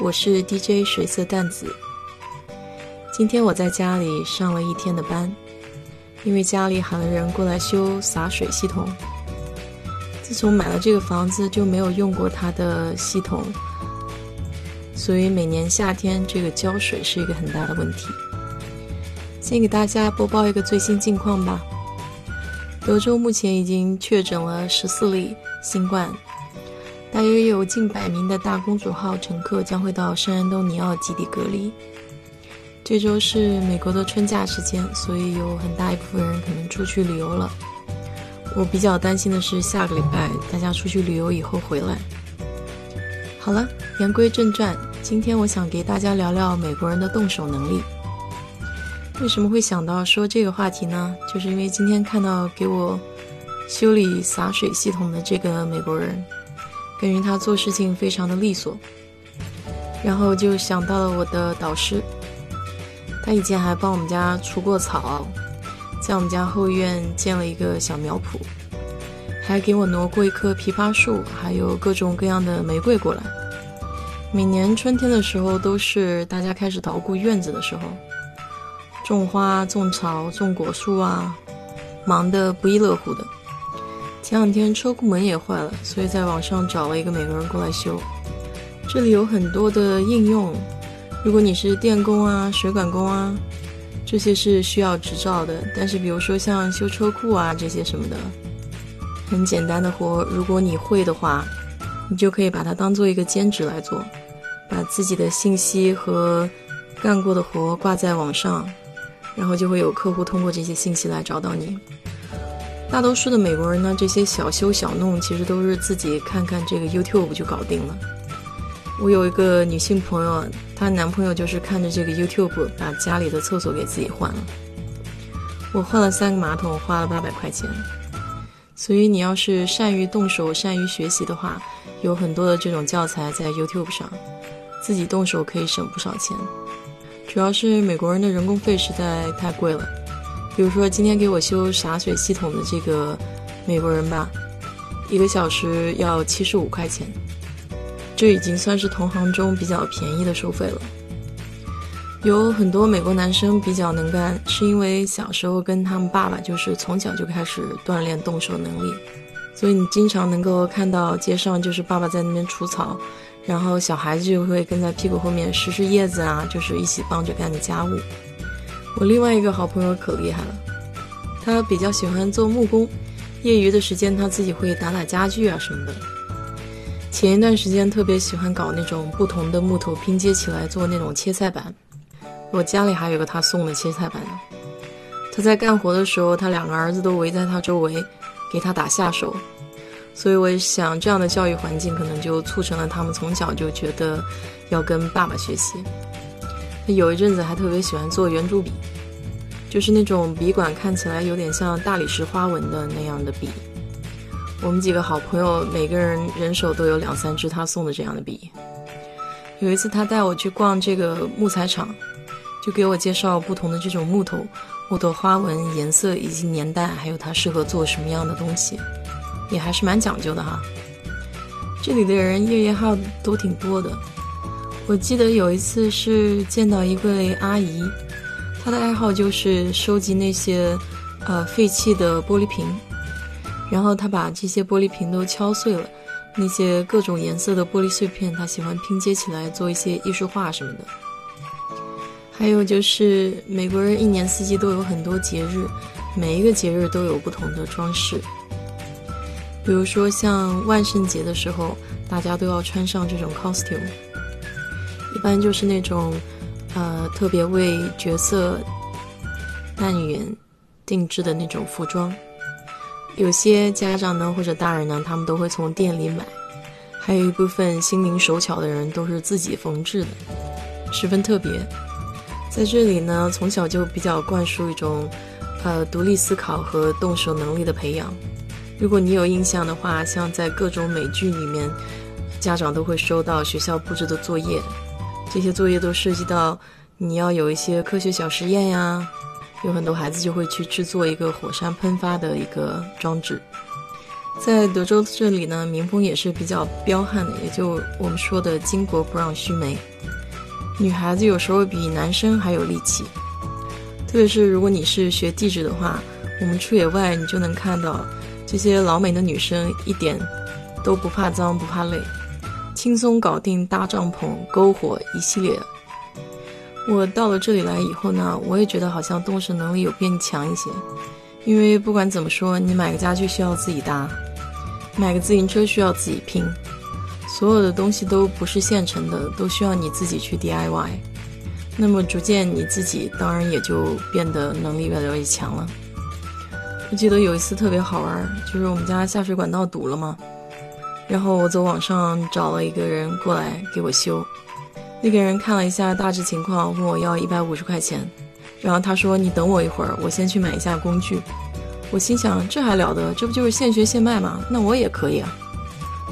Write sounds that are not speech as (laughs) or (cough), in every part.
我是 DJ 水色淡子。今天我在家里上了一天的班，因为家里喊了人过来修洒水系统。自从买了这个房子，就没有用过它的系统，所以每年夏天这个浇水是一个很大的问题。先给大家播报一个最新近况吧。德州目前已经确诊了十四例新冠。大约有近百名的大公主号乘客将会到圣安东尼奥基地隔离。这周是美国的春假时间，所以有很大一部分人可能出去旅游了。我比较担心的是下个礼拜大家出去旅游以后回来。好了，言归正传，今天我想给大家聊聊美国人的动手能力。为什么会想到说这个话题呢？就是因为今天看到给我修理洒水系统的这个美国人。感觉他做事情非常的利索，然后就想到了我的导师，他以前还帮我们家除过草，在我们家后院建了一个小苗圃，还给我挪过一棵枇杷树，还有各种各样的玫瑰过来。每年春天的时候，都是大家开始捣鼓院子的时候，种花、种草、种果树啊，忙得不亦乐乎的。前两天车库门也坏了，所以在网上找了一个美国人过来修。这里有很多的应用，如果你是电工啊、水管工啊，这些是需要执照的。但是比如说像修车库啊这些什么的，很简单的活，如果你会的话，你就可以把它当做一个兼职来做，把自己的信息和干过的活挂在网上，然后就会有客户通过这些信息来找到你。大多数的美国人呢，这些小修小弄其实都是自己看看这个 YouTube 就搞定了。我有一个女性朋友，她男朋友就是看着这个 YouTube 把家里的厕所给自己换了。我换了三个马桶，花了八百块钱。所以你要是善于动手、善于学习的话，有很多的这种教材在 YouTube 上，自己动手可以省不少钱。主要是美国人的人工费实在太贵了。比如说，今天给我修洒水系统的这个美国人吧，一个小时要七十五块钱，这已经算是同行中比较便宜的收费了。有很多美国男生比较能干，是因为小时候跟他们爸爸就是从小就开始锻炼动手能力，所以你经常能够看到街上就是爸爸在那边除草，然后小孩子就会跟在屁股后面拾拾叶子啊，就是一起帮着干的家务。我另外一个好朋友可厉害了，他比较喜欢做木工，业余的时间他自己会打打家具啊什么的。前一段时间特别喜欢搞那种不同的木头拼接起来做那种切菜板，我家里还有个他送的切菜板呢。他在干活的时候，他两个儿子都围在他周围，给他打下手。所以我想，这样的教育环境可能就促成了他们从小就觉得要跟爸爸学习。有一阵子还特别喜欢做圆珠笔，就是那种笔管看起来有点像大理石花纹的那样的笔。我们几个好朋友每个人人手都有两三支他送的这样的笔。有一次他带我去逛这个木材厂，就给我介绍不同的这种木头、木头花纹、颜色以及年代，还有它适合做什么样的东西，也还是蛮讲究的哈。这里的人业余号都挺多的。我记得有一次是见到一位阿姨，她的爱好就是收集那些呃废弃的玻璃瓶，然后她把这些玻璃瓶都敲碎了，那些各种颜色的玻璃碎片，她喜欢拼接起来做一些艺术画什么的。还有就是美国人一年四季都有很多节日，每一个节日都有不同的装饰，比如说像万圣节的时候，大家都要穿上这种 costume。一般就是那种，呃，特别为角色扮演定制的那种服装。有些家长呢，或者大人呢，他们都会从店里买。还有一部分心灵手巧的人，都是自己缝制的。十分特别。在这里呢，从小就比较灌输一种，呃，独立思考和动手能力的培养。如果你有印象的话，像在各种美剧里面，家长都会收到学校布置的作业，这些作业都涉及到你要有一些科学小实验呀。有很多孩子就会去制作一个火山喷发的一个装置。在德州这里呢，民风也是比较彪悍的，也就我们说的“巾帼不让须眉”。女孩子有时候比男生还有力气，特别是如果你是学地质的话，我们出野外你就能看到这些老美的女生一点都不怕脏不怕累，轻松搞定搭帐篷、篝火一系列。我到了这里来以后呢，我也觉得好像动手能力有变强一些，因为不管怎么说，你买个家具需要自己搭，买个自行车需要自己拼。所有的东西都不是现成的，都需要你自己去 (laughs) DIY。那么逐渐你自己当然也就变得能力越来越强了。我记得有一次特别好玩，就是我们家下水管道堵了嘛，然后我走网上找了一个人过来给我修。那个人看了一下大致情况，问我要一百五十块钱，然后他说：“你等我一会儿，我先去买一下工具。”我心想：这还了得？这不就是现学现卖吗？那我也可以啊。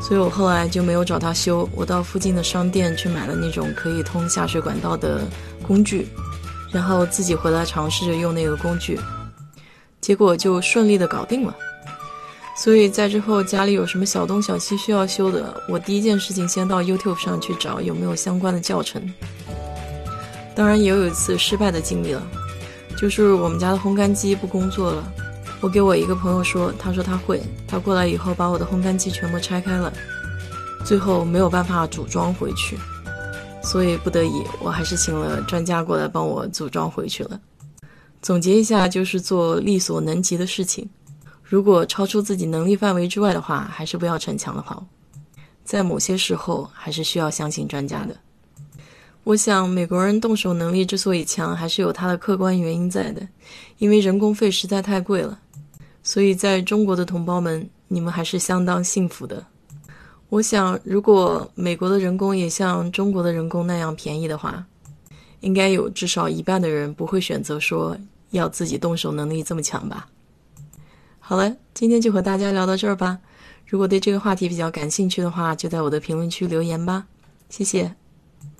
所以我后来就没有找他修，我到附近的商店去买了那种可以通下水管道的工具，然后自己回来尝试着用那个工具，结果就顺利的搞定了。所以在之后家里有什么小东小西需要修的，我第一件事情先到 YouTube 上去找有没有相关的教程。当然也有一次失败的经历了，就是我们家的烘干机不工作了。我给我一个朋友说，他说他会，他过来以后把我的烘干机全部拆开了，最后没有办法组装回去，所以不得已，我还是请了专家过来帮我组装回去了。总结一下，就是做力所能及的事情，如果超出自己能力范围之外的话，还是不要逞强的好，在某些时候还是需要相信专家的。我想，美国人动手能力之所以强，还是有它的客观原因在的，因为人工费实在太贵了。所以，在中国的同胞们，你们还是相当幸福的。我想，如果美国的人工也像中国的人工那样便宜的话，应该有至少一半的人不会选择说要自己动手能力这么强吧。好了，今天就和大家聊到这儿吧。如果对这个话题比较感兴趣的话，就在我的评论区留言吧。谢谢。